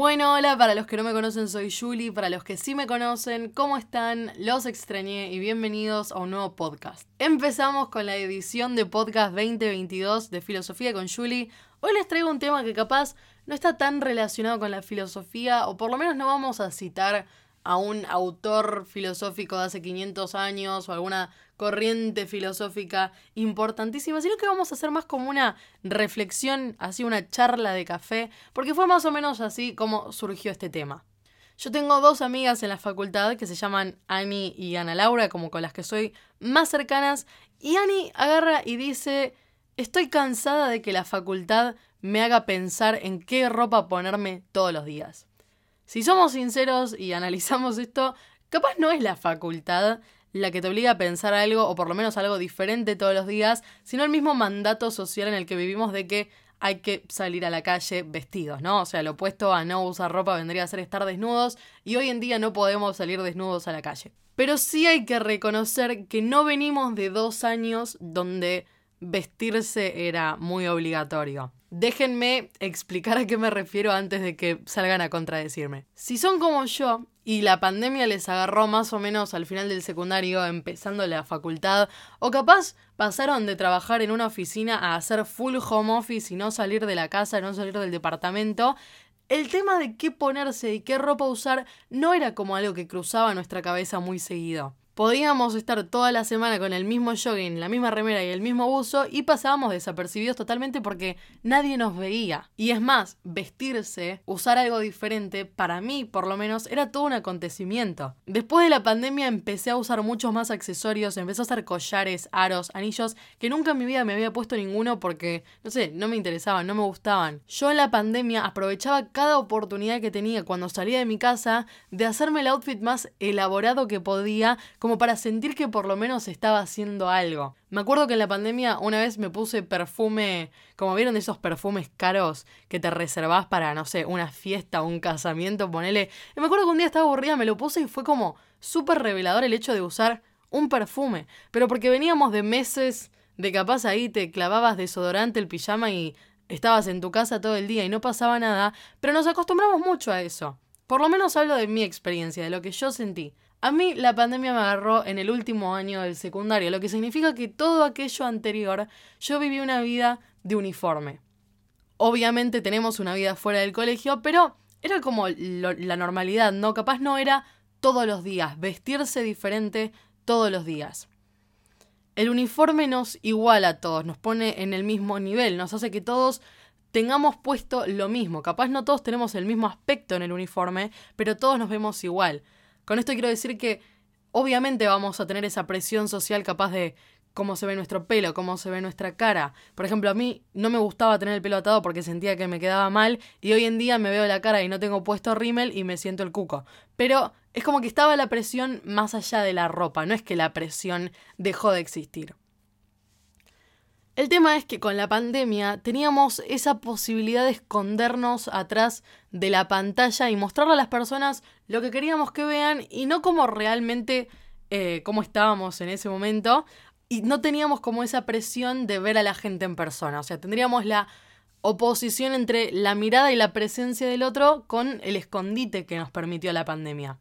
Bueno, hola, para los que no me conocen soy Julie, para los que sí me conocen, ¿cómo están? Los extrañé y bienvenidos a un nuevo podcast. Empezamos con la edición de podcast 2022 de Filosofía con Julie. Hoy les traigo un tema que capaz no está tan relacionado con la filosofía, o por lo menos no vamos a citar a un autor filosófico de hace 500 años o alguna corriente filosófica importantísima, sino que vamos a hacer más como una reflexión, así una charla de café, porque fue más o menos así como surgió este tema. Yo tengo dos amigas en la facultad que se llaman Annie y Ana Laura, como con las que soy más cercanas, y Annie agarra y dice, estoy cansada de que la facultad me haga pensar en qué ropa ponerme todos los días. Si somos sinceros y analizamos esto, capaz no es la facultad la que te obliga a pensar algo, o por lo menos algo diferente todos los días, sino el mismo mandato social en el que vivimos de que hay que salir a la calle vestidos, ¿no? O sea, lo opuesto a no usar ropa vendría a ser estar desnudos, y hoy en día no podemos salir desnudos a la calle. Pero sí hay que reconocer que no venimos de dos años donde vestirse era muy obligatorio. Déjenme explicar a qué me refiero antes de que salgan a contradecirme. Si son como yo y la pandemia les agarró más o menos al final del secundario, empezando la facultad, o capaz pasaron de trabajar en una oficina a hacer full home office y no salir de la casa, no salir del departamento, el tema de qué ponerse y qué ropa usar no era como algo que cruzaba nuestra cabeza muy seguido. Podíamos estar toda la semana con el mismo jogging, la misma remera y el mismo buzo y pasábamos desapercibidos totalmente porque nadie nos veía. Y es más, vestirse, usar algo diferente, para mí por lo menos era todo un acontecimiento. Después de la pandemia empecé a usar muchos más accesorios, empecé a usar collares, aros, anillos, que nunca en mi vida me había puesto ninguno porque, no sé, no me interesaban, no me gustaban. Yo en la pandemia aprovechaba cada oportunidad que tenía cuando salía de mi casa de hacerme el outfit más elaborado que podía, como para sentir que por lo menos estaba haciendo algo. Me acuerdo que en la pandemia una vez me puse perfume, como vieron esos perfumes caros que te reservás para, no sé, una fiesta un casamiento, ponele. Y me acuerdo que un día estaba aburrida, me lo puse y fue como súper revelador el hecho de usar un perfume. Pero porque veníamos de meses de capaz ahí te clavabas desodorante el pijama y estabas en tu casa todo el día y no pasaba nada, pero nos acostumbramos mucho a eso. Por lo menos hablo de mi experiencia, de lo que yo sentí. A mí la pandemia me agarró en el último año del secundario, lo que significa que todo aquello anterior yo viví una vida de uniforme. Obviamente tenemos una vida fuera del colegio, pero era como la normalidad, ¿no? Capaz no era todos los días, vestirse diferente todos los días. El uniforme nos iguala a todos, nos pone en el mismo nivel, nos hace que todos tengamos puesto lo mismo. Capaz no todos tenemos el mismo aspecto en el uniforme, pero todos nos vemos igual. Con esto quiero decir que obviamente vamos a tener esa presión social capaz de cómo se ve nuestro pelo, cómo se ve nuestra cara. Por ejemplo, a mí no me gustaba tener el pelo atado porque sentía que me quedaba mal y hoy en día me veo la cara y no tengo puesto rímel y me siento el cuco. Pero es como que estaba la presión más allá de la ropa, no es que la presión dejó de existir. El tema es que con la pandemia teníamos esa posibilidad de escondernos atrás de la pantalla y mostrarle a las personas lo que queríamos que vean y no como realmente eh, cómo estábamos en ese momento. Y no teníamos como esa presión de ver a la gente en persona. O sea, tendríamos la oposición entre la mirada y la presencia del otro con el escondite que nos permitió la pandemia.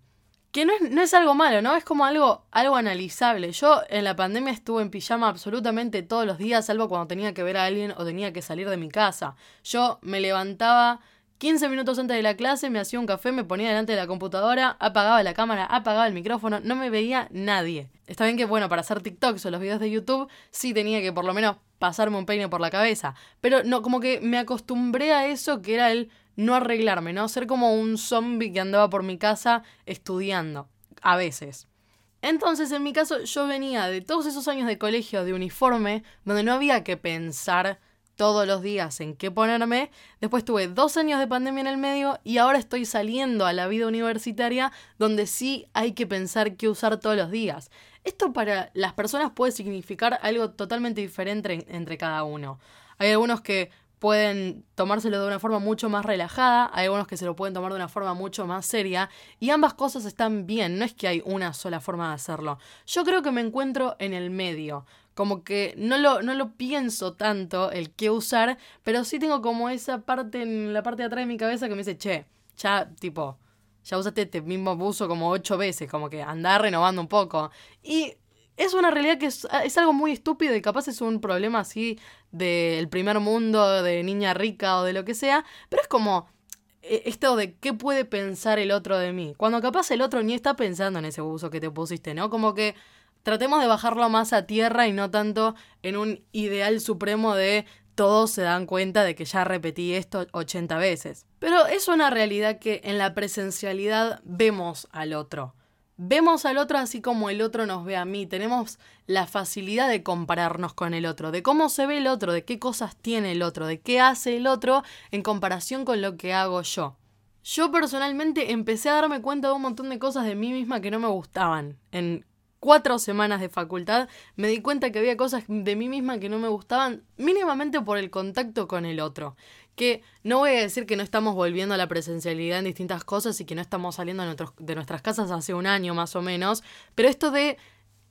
Que no es, no es, algo malo, ¿no? Es como algo, algo analizable. Yo en la pandemia estuve en pijama absolutamente todos los días, salvo cuando tenía que ver a alguien o tenía que salir de mi casa. Yo me levantaba 15 minutos antes de la clase, me hacía un café, me ponía delante de la computadora, apagaba la cámara, apagaba el micrófono, no me veía nadie. Está bien que, bueno, para hacer TikToks o los videos de YouTube, sí tenía que por lo menos pasarme un peine por la cabeza. Pero no, como que me acostumbré a eso que era el no arreglarme, ¿no? Ser como un zombie que andaba por mi casa estudiando, a veces. Entonces, en mi caso, yo venía de todos esos años de colegio de uniforme, donde no había que pensar todos los días en qué ponerme. Después tuve dos años de pandemia en el medio y ahora estoy saliendo a la vida universitaria donde sí hay que pensar qué usar todos los días. Esto para las personas puede significar algo totalmente diferente entre cada uno. Hay algunos que pueden tomárselo de una forma mucho más relajada, hay algunos que se lo pueden tomar de una forma mucho más seria, y ambas cosas están bien, no es que hay una sola forma de hacerlo. Yo creo que me encuentro en el medio, como que no lo, no lo pienso tanto el qué usar, pero sí tengo como esa parte en la parte de atrás de mi cabeza que me dice, che, ya, tipo, ya usaste este mismo buzo como ocho veces, como que andar renovando un poco. Y es una realidad que es, es, algo muy estúpido y capaz es un problema así del primer mundo, de niña rica o de lo que sea, pero es como e, esto de qué puede pensar el otro de mí, cuando capaz el otro ni está pensando en ese buzo que te pusiste, ¿no? Como que tratemos de bajarlo más a tierra y no tanto en un ideal supremo de todos se dan cuenta de que ya repetí esto 80 veces. Pero es una realidad que en la presencialidad vemos al otro. Vemos al otro así como el otro nos ve a mí. Tenemos la facilidad de compararnos con el otro, de cómo se ve el otro, de qué cosas tiene el otro, de qué hace el otro en comparación con lo que hago yo. Yo personalmente empecé a darme cuenta de un montón de cosas de mí misma que no me gustaban en cuatro semanas de facultad me di cuenta que había cosas de mí misma que no me gustaban mínimamente por el contacto con el otro. Que no voy a decir que no estamos volviendo a la presencialidad en distintas cosas y que no estamos saliendo de, nuestras casas hace un año más o menos, pero esto de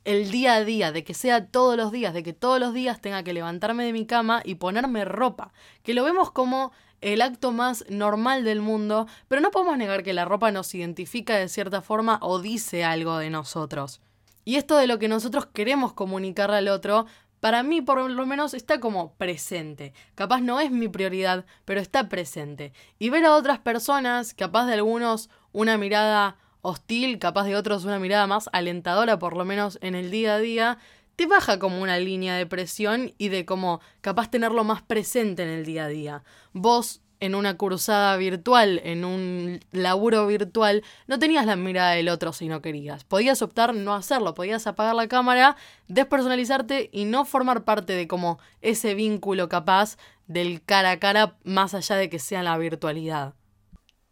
el día a día, de que sea todos los días, de que todos los días tenga que levantarme de mi cama y ponerme ropa, que lo vemos como el acto más normal del mundo, pero no podemos negar que la ropa nos identifica de cierta forma o dice algo de nosotros. Y esto de lo que nosotros queremos comunicarle al otro, para mí por lo menos está como presente. Capaz no es mi prioridad, pero está presente. Y ver a otras personas, capaz de algunos una mirada hostil, capaz de otros una mirada más alentadora, por lo menos en el día a día, te baja como una línea de presión y de como capaz tenerlo más presente en el día a día. Vos en una cursada virtual, en un laburo virtual, no tenías la mirada del otro si no querías. Podías optar no hacerlo, podías apagar la cámara, despersonalizarte y no formar parte de como ese vínculo capaz del cara a cara más allá de que sea la virtualidad.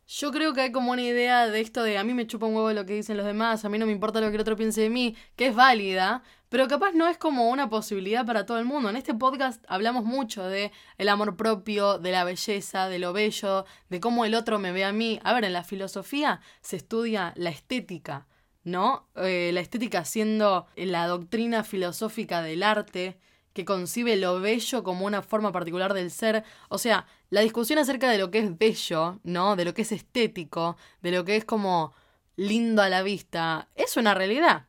Yo creo que hay como una idea de esto de a mí me chupa un huevo lo que dicen los demás, a mí no me importa lo que el otro piense de mí, que es válida, pero capaz no es como una posibilidad para todo el mundo. En este podcast hablamos mucho de el amor propio, de la belleza, de lo bello, de cómo el otro me ve a mí. A ver, en la filosofía se estudia la estética, ¿no? Eh, la estética siendo la doctrina filosófica del arte que concibe lo bello como una forma particular del ser. O sea, la discusión acerca de lo que es bello, ¿no? De lo que es estético, de lo que es como lindo a la vista, es una realidad.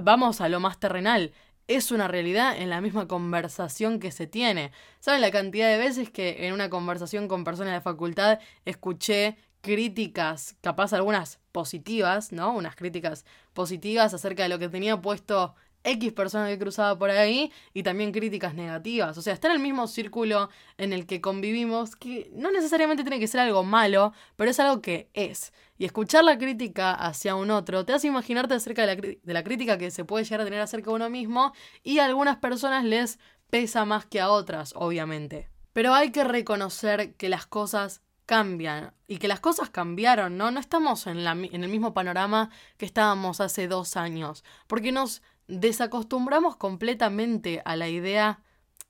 Vamos a lo más terrenal. Es una realidad en la misma conversación que se tiene. ¿Saben la cantidad de veces que en una conversación con personas de facultad escuché críticas, capaz algunas positivas, ¿no? Unas críticas positivas acerca de lo que tenía puesto X persona que cruzaba por ahí y también críticas negativas. O sea, está en el mismo círculo en el que convivimos, que no necesariamente tiene que ser algo malo, pero es algo que es. Y escuchar la crítica hacia un otro te hace imaginarte acerca de la, crítica que se puede llegar a tener acerca de uno mismo y a algunas personas les pesa más que a otras, obviamente. Pero hay que reconocer que las cosas cambian y que las cosas cambiaron, ¿no? No estamos en el mismo panorama que estábamos hace dos años, porque nos desacostumbramos completamente a la idea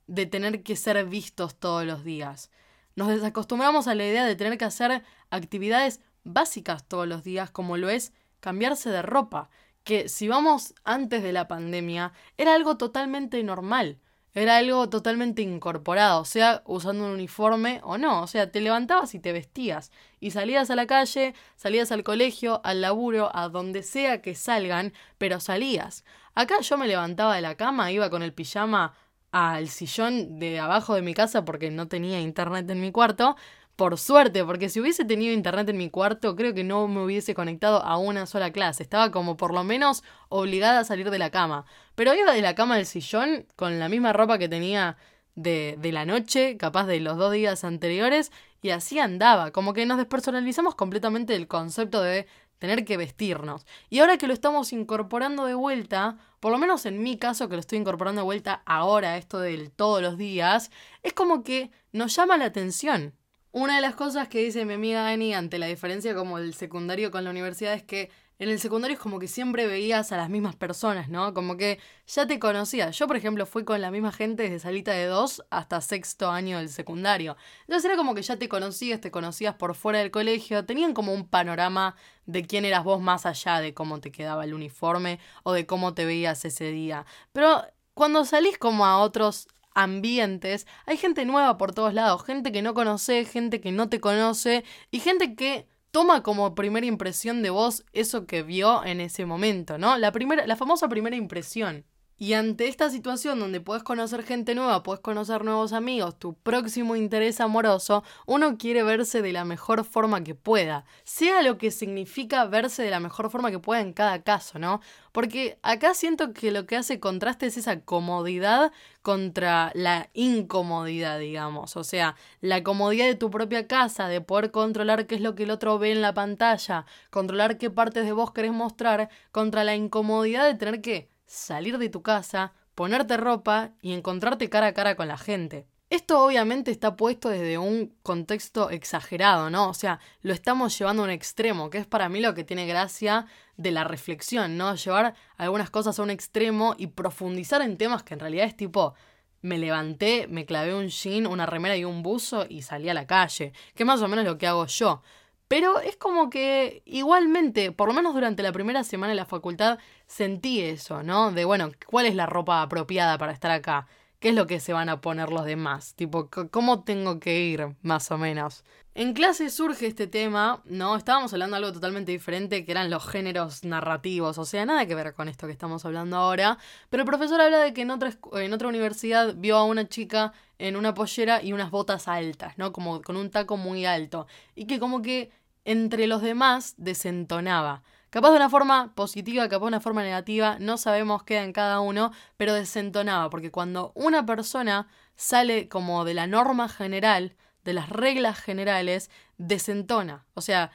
de tener que ser vistos todos los días. Nos desacostumbramos a la idea de tener que hacer actividades básicas todos los días, como lo es cambiarse de ropa, que si vamos antes de la pandemia era algo totalmente normal. Era algo totalmente incorporado, sea usando un uniforme o no. O sea, te levantabas y te vestías. Y salías a la calle, salías al colegio, al laburo, a donde sea que salgan, pero salías. Acá yo me levantaba de la cama, iba con el pijama al sillón de abajo de mi casa porque no tenía internet en mi cuarto, por suerte, porque si hubiese tenido internet en mi cuarto, creo que no me hubiese conectado a una sola clase. Estaba como por lo menos obligada a salir de la cama. Pero iba de la cama al sillón con la misma ropa que tenía de, de la noche, capaz de los dos días anteriores, y así andaba. Como que nos despersonalizamos completamente del concepto de tener que vestirnos. Y ahora que lo estamos incorporando de vuelta, por lo menos en mi caso que lo estoy incorporando de vuelta ahora, esto del todos los días, es como que nos llama la atención. Una de las cosas que dice mi amiga Annie ante la diferencia como el secundario con la universidad es que en el secundario es como que siempre veías a las mismas personas, ¿no? Como que ya te conocías. Yo, por ejemplo, fui con la misma gente desde salita de dos hasta sexto año del secundario. Entonces era como que ya te conocías, te conocías por fuera del colegio, tenían como un panorama de quién eras vos más allá de cómo te quedaba el uniforme o de cómo te veías ese día. Pero cuando salís como a otros ambientes, hay gente nueva por todos lados, gente que no conoce, gente que no te conoce y gente que toma como primera impresión de vos eso que vio en ese momento, ¿no? La, primera, la famosa primera impresión. Y ante esta situación donde puedes conocer gente nueva, puedes conocer nuevos amigos, tu próximo interés amoroso, uno quiere verse de la mejor forma que pueda, sea lo que significa verse de la mejor forma que pueda en cada caso, ¿no? Porque acá siento que lo que hace contraste es esa comodidad contra la incomodidad, digamos. O sea, la comodidad de tu propia casa, de poder controlar qué es lo que el otro ve en la pantalla, controlar qué partes de vos querés mostrar, contra la incomodidad de tener que salir de tu casa, ponerte ropa y encontrarte cara a cara con la gente. Esto obviamente está puesto desde un contexto exagerado, ¿no? O sea, lo estamos llevando a un extremo, que es para mí lo que tiene gracia de la reflexión, ¿no? Llevar algunas cosas a un extremo y profundizar en temas que en realidad es tipo, me levanté, me clavé un jean, una remera y un buzo y salí a la calle, que es más o menos lo que hago yo. Pero es como que igualmente, por lo menos durante la primera semana de la facultad, sentí eso, ¿no? De, bueno, ¿cuál es la ropa apropiada para estar acá? ¿Qué es lo que se van a poner los demás? Tipo, ¿cómo tengo que ir, más o menos? En clase surge este tema, ¿no? Estábamos hablando de algo totalmente diferente, que eran los géneros narrativos, o sea, nada que ver con esto que estamos hablando ahora, pero el profesor habla de que en otra, en otra universidad vio a una chica en una pollera y unas botas altas, ¿no? Como con un taco muy alto, y que como que entre los demás desentonaba. Capaz de una forma positiva, capaz de una forma negativa, no sabemos qué en cada uno, pero desentonaba, porque cuando una persona sale como de la norma general, de las reglas generales, desentona. O sea,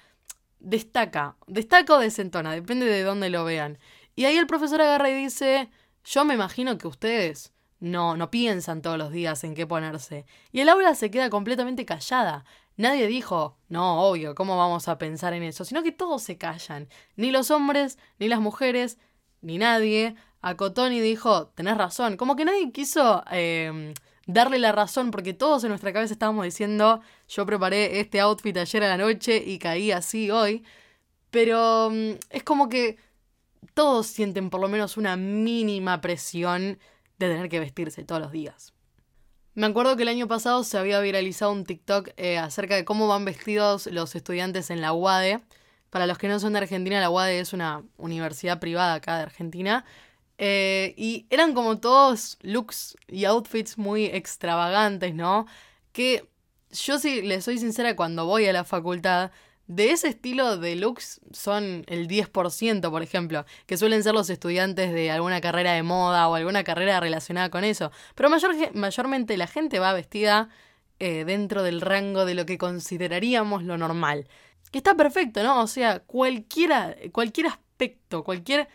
destaca. Destaca o desentona, depende de dónde lo vean. Y ahí el profesor agarra y dice, yo me imagino que ustedes no, no piensan todos los días en qué ponerse. Y el aula se queda completamente callada. Nadie dijo, no, obvio, ¿cómo vamos a pensar en eso? Sino que todos se callan. Ni los hombres, ni las mujeres, ni nadie. Acotó y dijo, tenés razón. Como que nadie quiso em, darle la razón porque todos en nuestra cabeza estábamos diciendo, yo preparé este outfit ayer a la noche y caí así hoy. Pero em, es como que todos sienten por lo menos una mínima presión de tener que vestirse todos los días. Me acuerdo que el año pasado se había viralizado un TikTok eh, acerca de cómo van vestidos los estudiantes en la UADE. Para los que no son de Argentina, la UADE es una universidad privada acá de Argentina. Eh, y eran como todos looks y outfits muy extravagantes, ¿no? Que yo sí les soy sincera, cuando voy a la facultad, de ese estilo de looks son el 10%, por ejemplo, que suelen ser los estudiantes de alguna carrera de moda o alguna carrera relacionada con eso. Pero mayor, mayormente la gente va vestida eh, dentro del rango de lo que consideraríamos lo normal. Que está perfecto, ¿no? O sea, cualquiera, cualquier aspecto, cualquier,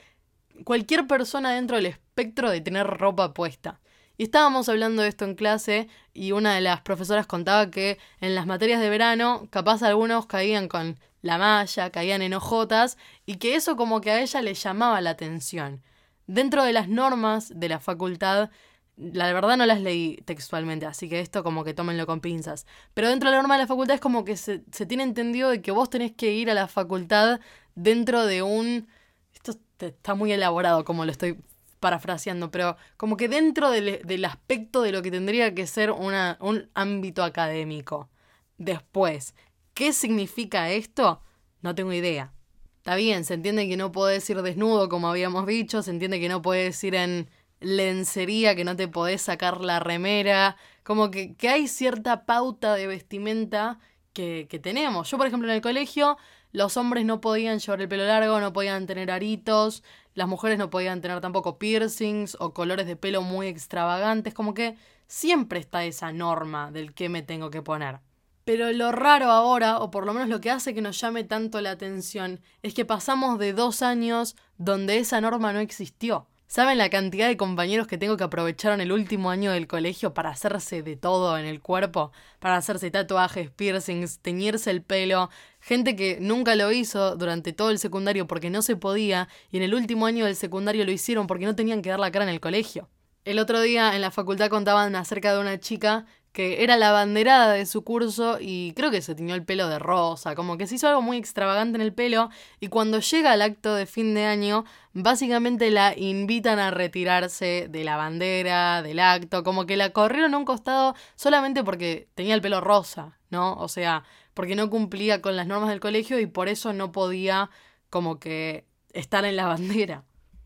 cualquier persona dentro del espectro de tener ropa puesta. Y estábamos hablando de esto en clase y una de las profesoras contaba que en las materias de verano capaz algunos caían con la malla, caían en ojotas y que eso como que a ella le llamaba la atención. Dentro de las normas de la facultad, la verdad no las leí textualmente, así que esto como que tómenlo con pinzas. Pero dentro de la norma de la facultad es como que se, se tiene entendido de que vos tenés que ir a la facultad dentro de un... Esto está muy elaborado como lo estoy parafraseando, pero como que dentro del, aspecto de lo que tendría que ser un ámbito académico. Después, ¿qué significa esto? No tengo idea. Está bien, se entiende que no podés ir desnudo, como habíamos dicho, se entiende que no puedes ir en lencería, que no te podés sacar la remera, como que, que hay cierta pauta de vestimenta que, que tenemos. Yo, por ejemplo, en el colegio, los hombres no podían llevar el pelo largo, no podían tener aritos, las mujeres no podían tener tampoco piercings o colores de pelo muy extravagantes, como que siempre está esa norma del que me tengo que poner. Pero lo raro ahora, o por lo menos lo que hace que nos llame tanto la atención, es que pasamos de dos años donde esa norma no existió. ¿Saben la cantidad de compañeros que tengo que aprovecharon el último año del colegio para hacerse de todo en el cuerpo? Para hacerse tatuajes, piercings, teñirse el pelo. Gente que nunca lo hizo durante todo el secundario porque no se podía y en el último año del secundario lo hicieron porque no tenían que dar la cara en el colegio. El otro día en la facultad contaban acerca de una chica que era la banderada de su curso y creo que se tiñó el pelo de rosa, como que se hizo algo muy extravagante en el pelo y cuando llega al acto de fin de año, básicamente la invitan a retirarse de la bandera, del acto, como que la corrieron a un costado solamente porque tenía el pelo rosa, ¿no? O sea, porque no cumplía con las normas del colegio y por eso no podía como que estar en la bandera.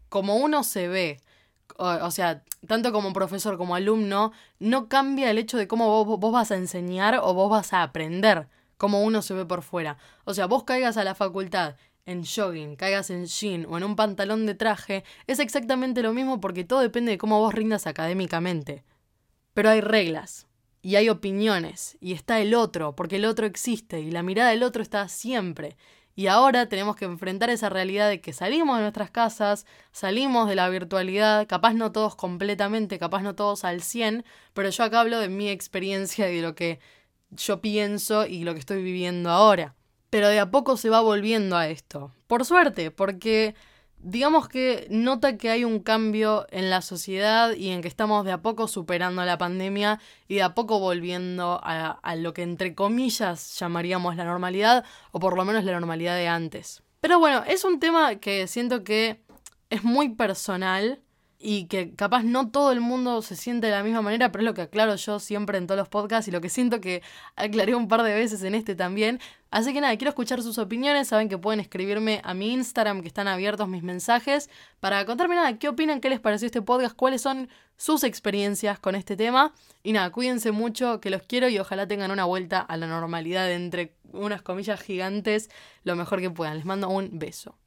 Como uno se ve, o, sea, tanto como profesor como alumno, no cambia el hecho de cómo vos, vos vas a enseñar o vos vas a aprender, como uno se ve por fuera. O sea, vos caigas a la facultad en jogging, caigas en jean o en un pantalón de traje, es exactamente lo mismo porque todo depende de cómo vos rindas académicamente. Pero hay reglas, y hay opiniones, y está el otro, porque el otro existe, y la mirada del otro está siempre. Y ahora tenemos que enfrentar esa realidad de que salimos de nuestras casas, salimos de la virtualidad, capaz no todos completamente, capaz no todos al 100, pero yo acá hablo de mi experiencia y de lo que yo pienso y lo que estoy viviendo ahora. Pero de a poco se va volviendo a esto. Por suerte, porque digamos que nota que hay un cambio en la sociedad y en que estamos de a poco superando la pandemia y de a poco volviendo a, lo que entre comillas llamaríamos la normalidad o por lo menos la normalidad de antes. Pero bueno, es un tema que siento que es muy personal y que capaz no todo el mundo se siente de la misma manera, pero es lo que aclaro yo siempre en todos los podcasts y lo que siento que aclaré un par de veces en este también. Así que nada, quiero escuchar sus opiniones, saben que pueden escribirme a mi Instagram, que están abiertos mis mensajes, para contarme nada, qué opinan, qué les pareció este podcast, cuáles son sus experiencias con este tema. Y nada, cuídense mucho, que los quiero y ojalá tengan una vuelta a la normalidad entre unas comillas gigantes lo mejor que puedan. Les mando un beso.